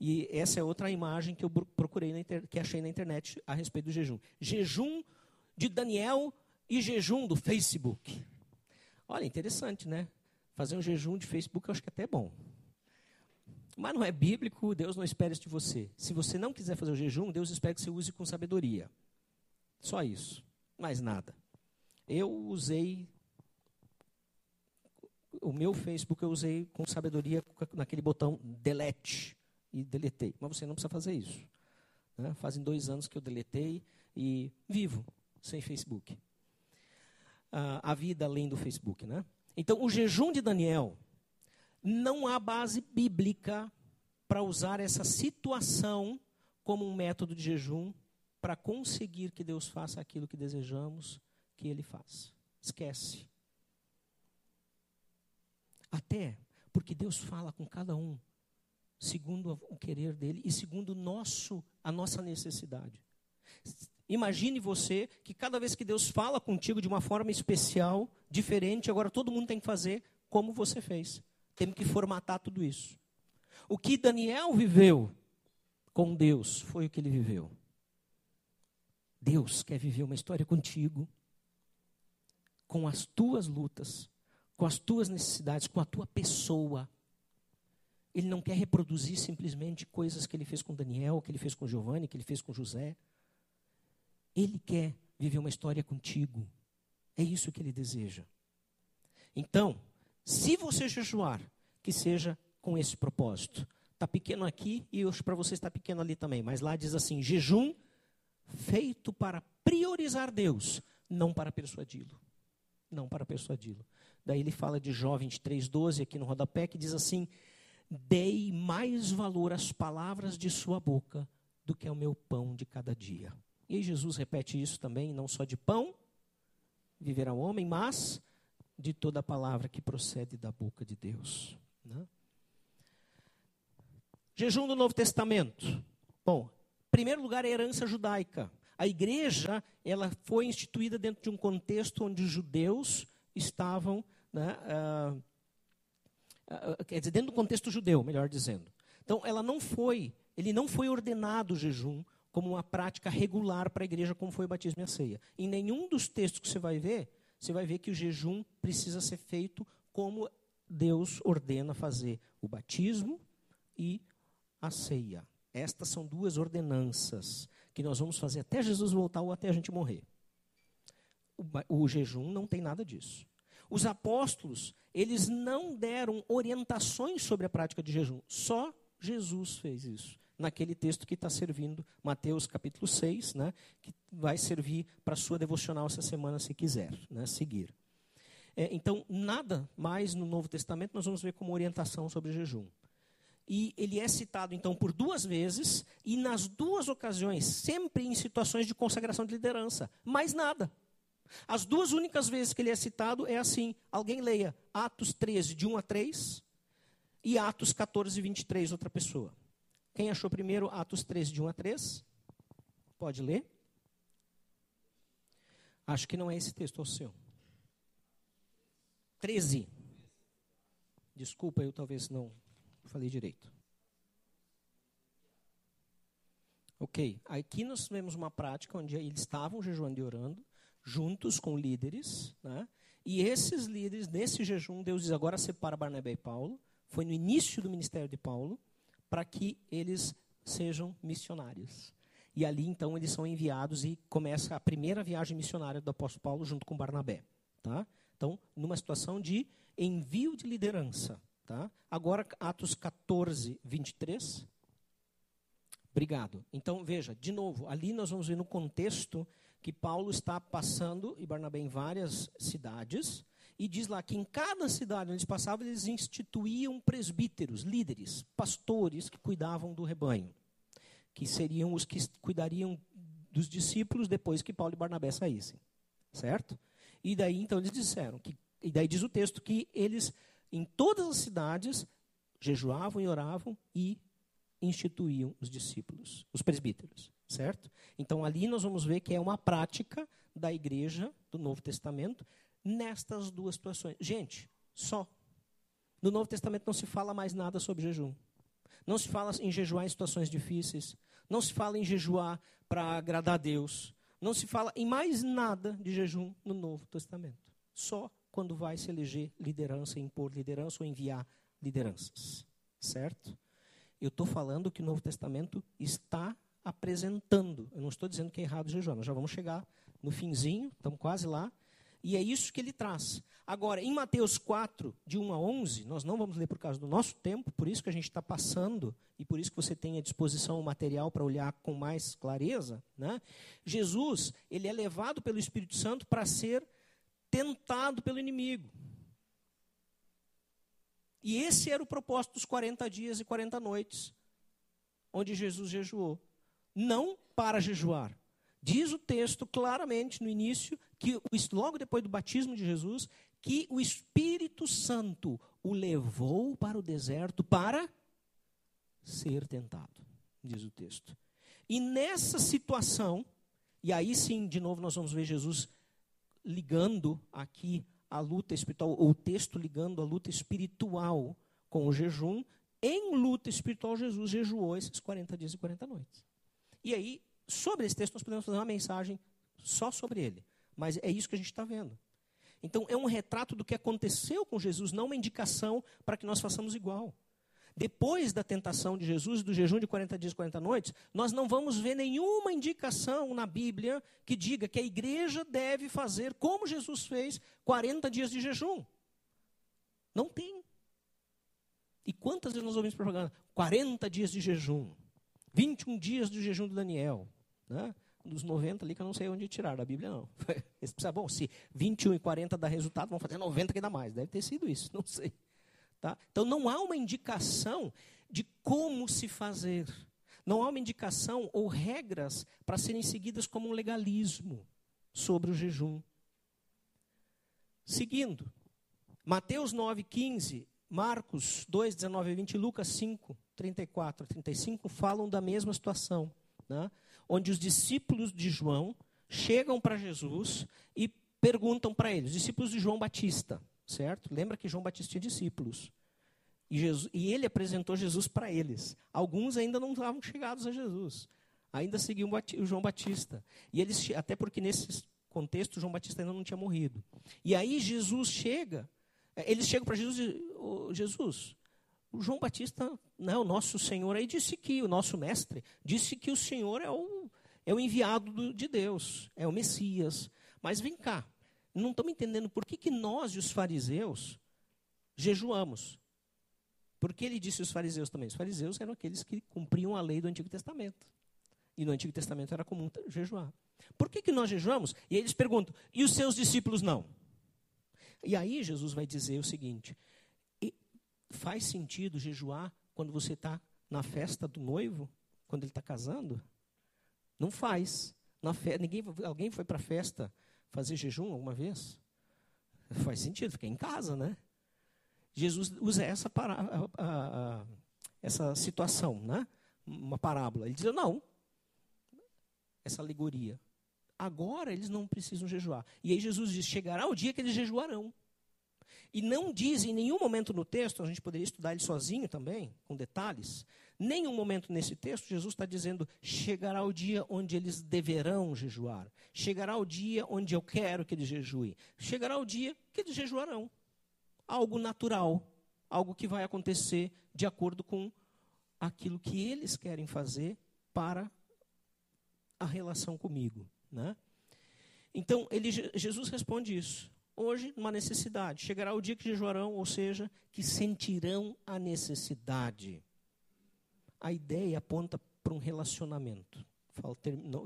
E essa é outra imagem que eu procurei, que achei na internet a respeito do jejum. Jejum de Daniel e jejum do Facebook. Olha, interessante, né? Fazer um jejum de Facebook eu acho que até é bom. Mas não é bíblico, Deus não espera isso de você. Se você não quiser fazer o jejum, Deus espera que você use com sabedoria. Só isso, mais nada. Eu usei o meu Facebook eu usei com sabedoria naquele botão delete e deletei. Mas você não precisa fazer isso. Né? Fazem dois anos que eu deletei e vivo sem Facebook. Ah, a vida além do Facebook, né? Então, o jejum de Daniel não há base bíblica para usar essa situação como um método de jejum para conseguir que Deus faça aquilo que desejamos que Ele faça. Esquece. Até porque Deus fala com cada um segundo o querer dele e segundo nosso, a nossa necessidade. Imagine você que cada vez que Deus fala contigo de uma forma especial, diferente, agora todo mundo tem que fazer como você fez. Temos que formatar tudo isso. O que Daniel viveu com Deus foi o que ele viveu. Deus quer viver uma história contigo, com as tuas lutas, com as tuas necessidades, com a tua pessoa. Ele não quer reproduzir simplesmente coisas que ele fez com Daniel, que ele fez com Giovanni, que ele fez com José. Ele quer viver uma história contigo. É isso que ele deseja. Então, se você jejuar, que seja com esse propósito. Está pequeno aqui e para você está pequeno ali também. Mas lá diz assim: jejum feito para priorizar Deus, não para persuadi-lo. Não para persuadi-lo. Daí ele fala de Jó 23,12 aqui no rodapé, que diz assim: Dei mais valor às palavras de sua boca do que ao meu pão de cada dia. E Jesus repete isso também, não só de pão viverá o homem, mas de toda palavra que procede da boca de Deus. Né? Jejum do Novo Testamento. Bom, em primeiro lugar, a herança judaica. A igreja ela foi instituída dentro de um contexto onde os judeus estavam, né, uh, uh, quer dizer, dentro do contexto judeu, melhor dizendo. Então, ela não foi, ele não foi ordenado o jejum como uma prática regular para a igreja, como foi o batismo e a ceia. Em nenhum dos textos que você vai ver, você vai ver que o jejum precisa ser feito como Deus ordena fazer o batismo e a ceia. Estas são duas ordenanças que nós vamos fazer até Jesus voltar ou até a gente morrer. O, o jejum não tem nada disso. Os apóstolos, eles não deram orientações sobre a prática de jejum. Só Jesus fez isso naquele texto que está servindo, Mateus capítulo 6, né, que vai servir para sua devocional essa semana, se quiser né, seguir. É, então, nada mais no Novo Testamento nós vamos ver como orientação sobre jejum. E ele é citado, então, por duas vezes, e nas duas ocasiões, sempre em situações de consagração de liderança. Mais nada. As duas únicas vezes que ele é citado é assim: alguém leia Atos 13, de 1 a 3, e Atos 14, 23, outra pessoa. Quem achou primeiro Atos 13, de 1 a 3? Pode ler. Acho que não é esse texto, é o seu. 13. Desculpa, eu talvez não falei direito. Ok, aqui nós vemos uma prática onde eles estavam jejuando e orando, juntos com líderes, né? e esses líderes, nesse jejum, Deus diz: agora separa Barnabé e Paulo. Foi no início do ministério de Paulo para que eles sejam missionários. E ali então eles são enviados e começa a primeira viagem missionária do apóstolo Paulo junto com Barnabé, tá? Então, numa situação de envio de liderança, tá? Agora Atos 14, 23. Obrigado. Então, veja, de novo, ali nós vamos ver no contexto que Paulo está passando e Barnabé em várias cidades, e diz lá que em cada cidade onde eles passavam, eles instituíam presbíteros, líderes, pastores que cuidavam do rebanho, que seriam os que cuidariam dos discípulos depois que Paulo e Barnabé saíssem. Certo? E daí então eles disseram que e daí diz o texto que eles em todas as cidades jejuavam e oravam e instituíam os discípulos, os presbíteros, certo? Então ali nós vamos ver que é uma prática da igreja do Novo Testamento nestas duas situações. Gente, só. No Novo Testamento não se fala mais nada sobre jejum. Não se fala em jejuar em situações difíceis. Não se fala em jejuar para agradar a Deus. Não se fala em mais nada de jejum no Novo Testamento. Só quando vai se eleger liderança, impor liderança ou enviar lideranças. Certo? Eu estou falando que o Novo Testamento está apresentando. Eu não estou dizendo que é errado jejuar. Nós já vamos chegar no finzinho, estamos quase lá. E é isso que ele traz. Agora, em Mateus 4, de 1 a 11, nós não vamos ler por causa do nosso tempo, por isso que a gente está passando, e por isso que você tem à disposição o material para olhar com mais clareza. Né? Jesus, ele é levado pelo Espírito Santo para ser tentado pelo inimigo. E esse era o propósito dos 40 dias e 40 noites, onde Jesus jejuou. Não para jejuar, Diz o texto claramente no início, que logo depois do batismo de Jesus, que o Espírito Santo o levou para o deserto para ser tentado, diz o texto. E nessa situação, e aí sim, de novo, nós vamos ver Jesus ligando aqui a luta espiritual, ou o texto ligando a luta espiritual com o jejum. Em luta espiritual, Jesus jejuou esses 40 dias e 40 noites. E aí, sobre esse texto, nós podemos fazer uma mensagem só sobre ele. Mas é isso que a gente está vendo. Então, é um retrato do que aconteceu com Jesus, não uma indicação para que nós façamos igual. Depois da tentação de Jesus, do jejum de 40 dias e 40 noites, nós não vamos ver nenhuma indicação na Bíblia que diga que a igreja deve fazer como Jesus fez 40 dias de jejum. Não tem. E quantas vezes nós ouvimos propaganda? 40 dias de jejum, 21 dias do jejum do Daniel. Né? dos 90 ali que eu não sei onde tirar, da Bíblia não. Eles precisam, bom, se 21 e 40 dá resultado, vão fazer 90 que dá mais. Deve ter sido isso, não sei. Tá? Então não há uma indicação de como se fazer. Não há uma indicação ou regras para serem seguidas como um legalismo sobre o jejum. Seguindo, Mateus 9, 15, Marcos 2, 19 e 20, Lucas 5, 34 a 35 falam da mesma situação. Né? onde os discípulos de João chegam para Jesus e perguntam para ele, os discípulos de João Batista, certo? Lembra que João Batista tinha discípulos. E, Jesus, e ele apresentou Jesus para eles. Alguns ainda não estavam chegados a Jesus. Ainda seguiam o João Batista. E eles, até porque nesse contexto João Batista ainda não tinha morrido. E aí Jesus chega, é, eles chegam para Jesus e oh, Jesus, o João Batista, né, o nosso Senhor aí disse que, o nosso mestre, disse que o Senhor é o, é o enviado do, de Deus, é o Messias. Mas vem cá, não estamos entendendo por que, que nós e os fariseus jejuamos. Porque ele disse os fariseus também. Os fariseus eram aqueles que cumpriam a lei do Antigo Testamento. E no Antigo Testamento era comum jejuar. Por que, que nós jejuamos? E eles perguntam, e os seus discípulos não? E aí Jesus vai dizer o seguinte: Faz sentido jejuar quando você está na festa do noivo, quando ele está casando? Não faz. Na fe... Ninguém... Alguém foi para a festa fazer jejum alguma vez? Faz sentido, fica em casa, né? Jesus usa essa, para... essa situação, né? uma parábola. Ele diz: não, essa alegoria. Agora eles não precisam jejuar. E aí Jesus diz: chegará o dia que eles jejuarão. E não diz em nenhum momento no texto, a gente poderia estudar ele sozinho também, com detalhes. Nenhum momento nesse texto Jesus está dizendo: chegará o dia onde eles deverão jejuar. Chegará o dia onde eu quero que eles jejuem. Chegará o dia que eles jejuarão. Algo natural, algo que vai acontecer de acordo com aquilo que eles querem fazer para a relação comigo. Né? Então, ele, Jesus responde isso hoje uma necessidade. Chegará o dia que jejuarão, ou seja, que sentirão a necessidade. A ideia aponta para um relacionamento.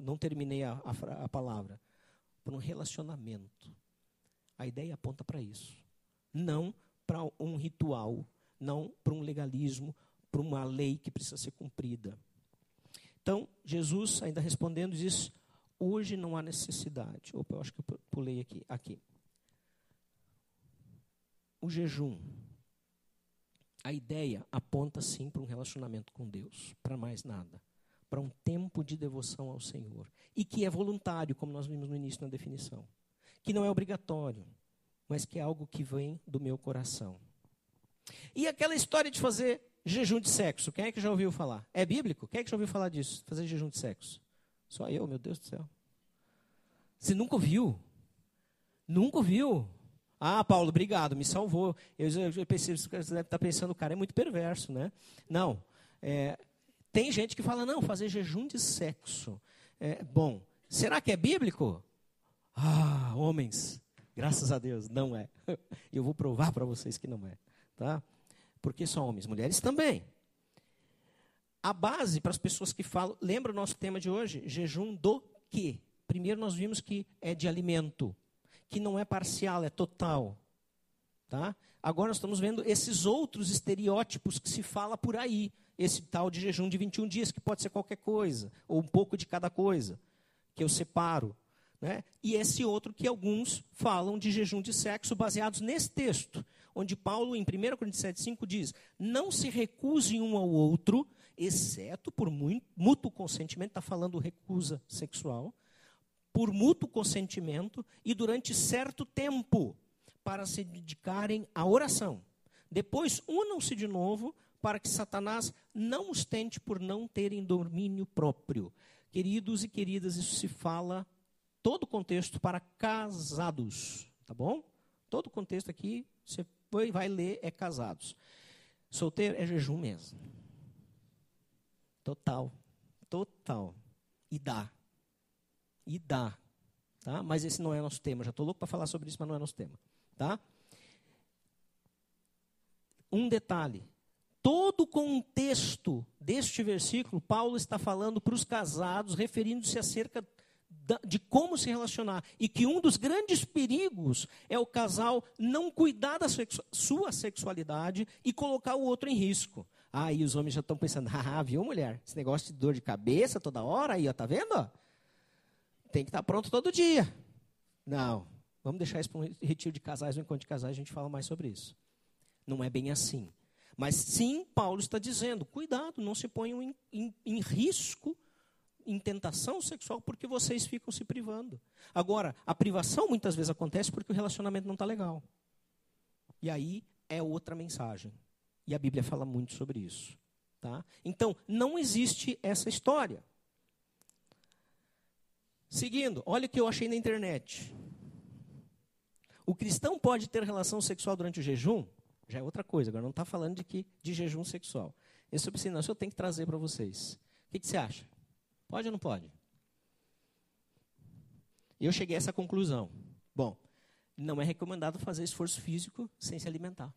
Não, terminei a, a, a palavra. Para um relacionamento. A ideia aponta para isso. Não para um ritual, não para um legalismo, para uma lei que precisa ser cumprida. Então, Jesus, ainda respondendo, diz: hoje não há necessidade. Opa, eu acho que eu pulei aqui. aqui o jejum. A ideia aponta sim para um relacionamento com Deus, para mais nada. Para um tempo de devoção ao Senhor. E que é voluntário, como nós vimos no início na definição. Que não é obrigatório, mas que é algo que vem do meu coração. E aquela história de fazer jejum de sexo, quem é que já ouviu falar? É bíblico? Quem é que já ouviu falar disso? Fazer jejum de sexo? Só eu, meu Deus do céu. Você nunca ouviu? Nunca ouviu? Ah, Paulo, obrigado, me salvou. Eu, eu você deve estar pensando, o cara é muito perverso, né? Não. É, tem gente que fala, não, fazer jejum de sexo. É, bom, será que é bíblico? Ah, homens, graças a Deus, não é. Eu vou provar para vocês que não é. Tá? Porque só homens, mulheres também. A base para as pessoas que falam, lembra o nosso tema de hoje? Jejum do quê? Primeiro nós vimos que é de alimento que não é parcial, é total. Tá? Agora nós estamos vendo esses outros estereótipos que se fala por aí. Esse tal de jejum de 21 dias, que pode ser qualquer coisa, ou um pouco de cada coisa. que eu separo. Né? E esse outro que alguns falam de jejum de sexo baseados nesse texto, onde Paulo, em 1 Coríntios 7,5, diz: Não se recuse um ao outro, exceto por mútuo consentimento, está falando recusa sexual, por mútuo consentimento e durante certo tempo, para se dedicarem à oração. Depois, unam-se de novo, para que Satanás não os tente por não terem domínio próprio. Queridos e queridas, isso se fala todo o contexto para casados, tá bom? Todo o contexto aqui, você vai ler, é casados. Solteiro é jejum mesmo. Total. Total. E dá. E dá. Tá? Mas esse não é nosso tema. Já estou louco para falar sobre isso, mas não é nosso tema. Tá? Um detalhe. Todo o contexto deste versículo, Paulo está falando para os casados, referindo-se acerca de como se relacionar. E que um dos grandes perigos é o casal não cuidar da sua sexualidade e colocar o outro em risco. Aí os homens já estão pensando, ah, viu, mulher? Esse negócio de dor de cabeça toda hora aí, ó, tá vendo? Tem que estar pronto todo dia. Não, vamos deixar isso para um retiro de casais, um encontro de casais, a gente fala mais sobre isso. Não é bem assim. Mas sim, Paulo está dizendo, cuidado, não se ponham em, em, em risco em tentação sexual porque vocês ficam se privando. Agora, a privação muitas vezes acontece porque o relacionamento não está legal. E aí é outra mensagem. E a Bíblia fala muito sobre isso. Tá? Então, não existe essa história. Seguindo, olha o que eu achei na internet. O cristão pode ter relação sexual durante o jejum? Já é outra coisa, agora não está falando de, que, de jejum sexual. Esse obstinância eu tenho que trazer para vocês. O que, que você acha? Pode ou não pode? Eu cheguei a essa conclusão. Bom, não é recomendado fazer esforço físico sem se alimentar.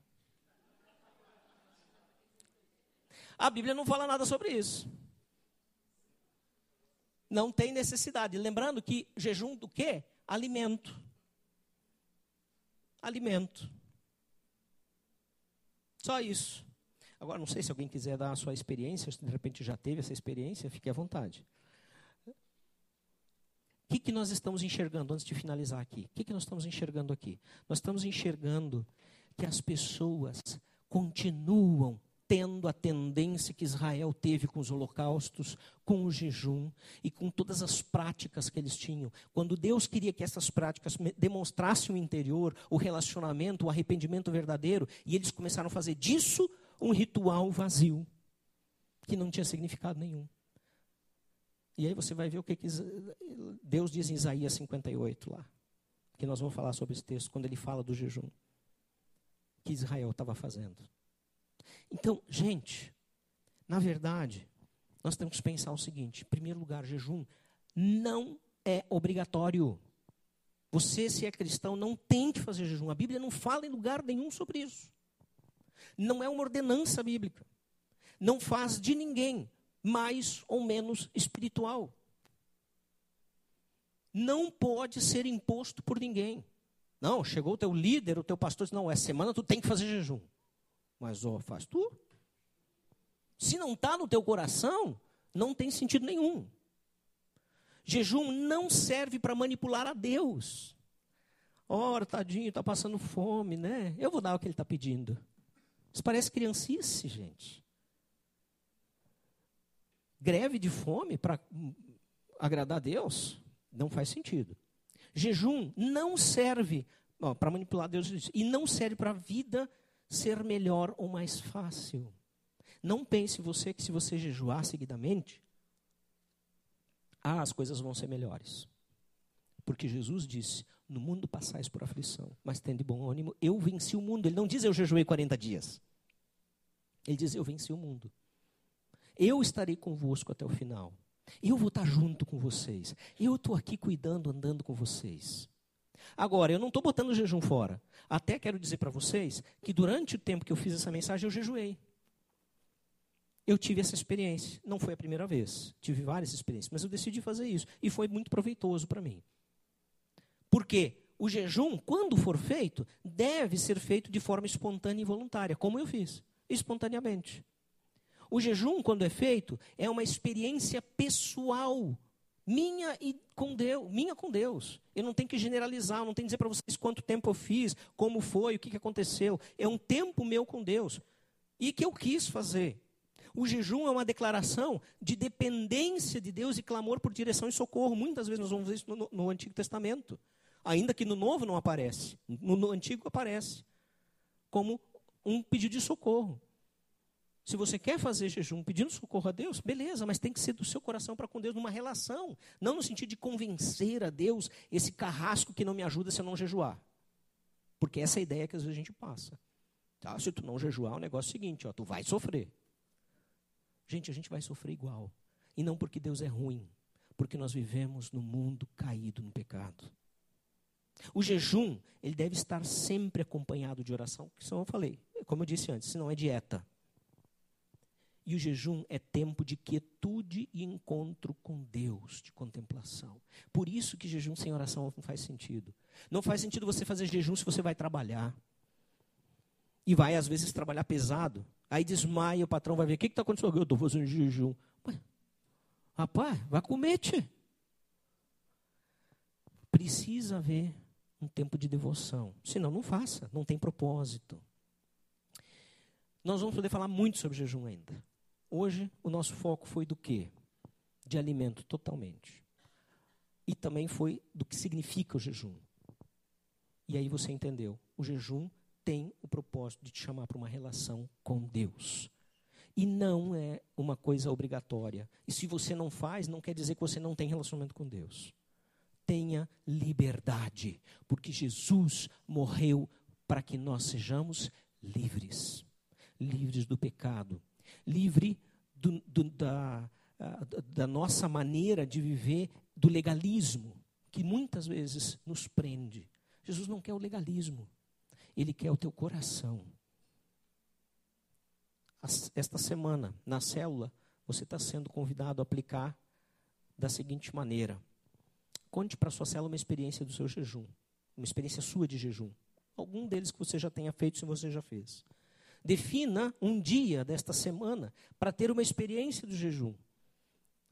A Bíblia não fala nada sobre isso. Não tem necessidade. Lembrando que jejum do quê? Alimento. Alimento. Só isso. Agora, não sei se alguém quiser dar a sua experiência, se de repente já teve essa experiência, fique à vontade. O que, que nós estamos enxergando, antes de finalizar aqui? O que, que nós estamos enxergando aqui? Nós estamos enxergando que as pessoas continuam tendo a tendência que Israel teve com os holocaustos, com o jejum e com todas as práticas que eles tinham. Quando Deus queria que essas práticas demonstrassem o interior, o relacionamento, o arrependimento verdadeiro, e eles começaram a fazer disso um ritual vazio, que não tinha significado nenhum. E aí você vai ver o que, que Deus diz em Isaías 58 lá. Que nós vamos falar sobre esse texto quando ele fala do jejum que Israel estava fazendo. Então, gente, na verdade, nós temos que pensar o seguinte: em primeiro lugar, jejum não é obrigatório. Você, se é cristão, não tem que fazer jejum. A Bíblia não fala em lugar nenhum sobre isso. Não é uma ordenança bíblica. Não faz de ninguém mais ou menos espiritual. Não pode ser imposto por ninguém. Não, chegou o teu líder, o teu pastor, disse, não, essa semana tu tem que fazer jejum. Mas, ó, faz tu. Se não está no teu coração, não tem sentido nenhum. Jejum não serve para manipular a Deus. Ora, tadinho, está passando fome, né? Eu vou dar o que ele está pedindo. Isso parece criancice, gente greve de fome para agradar a Deus não faz sentido. Jejum não serve para manipular Deus e não serve para a vida ser melhor ou mais fácil. Não pense você que se você jejuar seguidamente, ah, as coisas vão ser melhores. Porque Jesus disse: No mundo passais por aflição, mas tende bom ânimo, eu venci o mundo. Ele não diz eu jejuei 40 dias. Ele diz eu venci o mundo. Eu estarei convosco até o final. Eu vou estar junto com vocês. Eu estou aqui cuidando, andando com vocês. Agora, eu não estou botando o jejum fora. Até quero dizer para vocês que durante o tempo que eu fiz essa mensagem, eu jejuei. Eu tive essa experiência. Não foi a primeira vez. Tive várias experiências. Mas eu decidi fazer isso. E foi muito proveitoso para mim. Porque o jejum, quando for feito, deve ser feito de forma espontânea e voluntária, como eu fiz. Espontaneamente. O jejum, quando é feito, é uma experiência pessoal minha e com Deus, minha com Deus. Eu não tenho que generalizar, eu não tenho que dizer para vocês quanto tempo eu fiz, como foi, o que, que aconteceu. É um tempo meu com Deus. E que eu quis fazer. O jejum é uma declaração de dependência de Deus e clamor por direção e socorro. Muitas vezes nós vamos ver isso no, no Antigo Testamento. Ainda que no Novo não aparece. No, no Antigo aparece. Como um pedido de socorro. Se você quer fazer jejum pedindo socorro a Deus, beleza, mas tem que ser do seu coração para com Deus numa relação. Não no sentido de convencer a Deus esse carrasco que não me ajuda se eu não jejuar. Porque essa é a ideia que às vezes a gente passa. Tá? Se tu não jejuar, o negócio é o seguinte, ó, tu vai sofrer. Gente, a gente vai sofrer igual. E não porque Deus é ruim, porque nós vivemos no mundo caído no pecado. O jejum, ele deve estar sempre acompanhado de oração, que senão eu falei, como eu disse antes, se não é dieta. E o jejum é tempo de quietude e encontro com Deus, de contemplação. Por isso que jejum sem oração não faz sentido. Não faz sentido você fazer jejum se você vai trabalhar. E vai, às vezes, trabalhar pesado. Aí desmaia, o patrão vai ver, o que está acontecendo? Eu estou fazendo jejum. Ué, rapaz, vai comer, tchê. Precisa haver um tempo de devoção. Senão, não faça, não tem propósito. Nós vamos poder falar muito sobre jejum ainda. Hoje, o nosso foco foi do quê? De alimento, totalmente. E também foi do que significa o jejum. E aí você entendeu. O jejum tem o propósito de te chamar para uma relação com Deus. E não é uma coisa obrigatória. E se você não faz, não quer dizer que você não tem relacionamento com Deus. Tenha liberdade, porque Jesus morreu para que nós sejamos livres livres do pecado, livre do, do, da, da nossa maneira de viver, do legalismo, que muitas vezes nos prende. Jesus não quer o legalismo, ele quer o teu coração. Esta semana, na célula, você está sendo convidado a aplicar da seguinte maneira: conte para sua célula uma experiência do seu jejum, uma experiência sua de jejum. Algum deles que você já tenha feito, se você já fez. Defina um dia desta semana para ter uma experiência do jejum.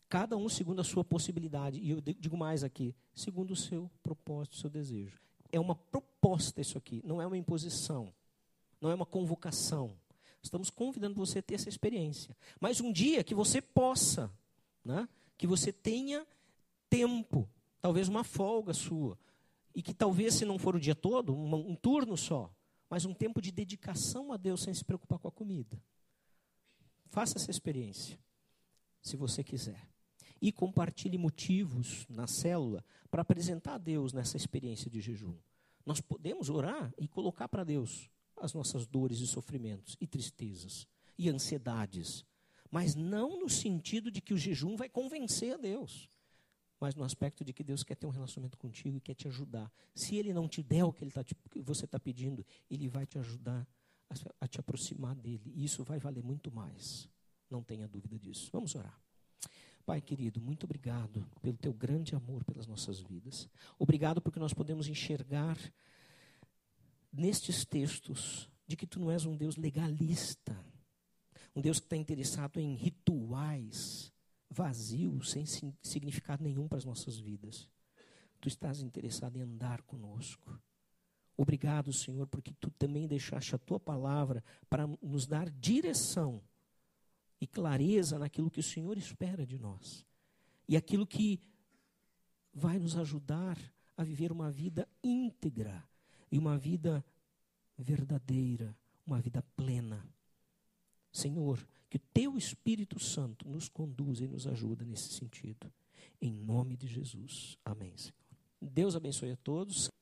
Cada um segundo a sua possibilidade. E eu digo mais aqui, segundo o seu propósito, o seu desejo. É uma proposta isso aqui, não é uma imposição. Não é uma convocação. Estamos convidando você a ter essa experiência. Mas um dia que você possa, né, que você tenha tempo, talvez uma folga sua, e que talvez, se não for o dia todo, um, um turno só, mas um tempo de dedicação a Deus sem se preocupar com a comida. Faça essa experiência, se você quiser. E compartilhe motivos na célula para apresentar a Deus nessa experiência de jejum. Nós podemos orar e colocar para Deus as nossas dores e sofrimentos, e tristezas, e ansiedades, mas não no sentido de que o jejum vai convencer a Deus mas no aspecto de que Deus quer ter um relacionamento contigo e quer te ajudar. Se Ele não te der o que, ele tá te, que você está pedindo, Ele vai te ajudar a, a te aproximar dele. E isso vai valer muito mais. Não tenha dúvida disso. Vamos orar. Pai querido, muito obrigado pelo teu grande amor pelas nossas vidas. Obrigado porque nós podemos enxergar nestes textos de que tu não és um Deus legalista, um Deus que está interessado em rituais, vazio, sem significado nenhum para as nossas vidas. Tu estás interessado em andar conosco. Obrigado, Senhor, porque tu também deixaste a tua palavra para nos dar direção e clareza naquilo que o Senhor espera de nós. E aquilo que vai nos ajudar a viver uma vida íntegra e uma vida verdadeira, uma vida plena. Senhor, que o teu Espírito Santo nos conduza e nos ajuda nesse sentido. Em nome de Jesus. Amém. Deus abençoe a todos.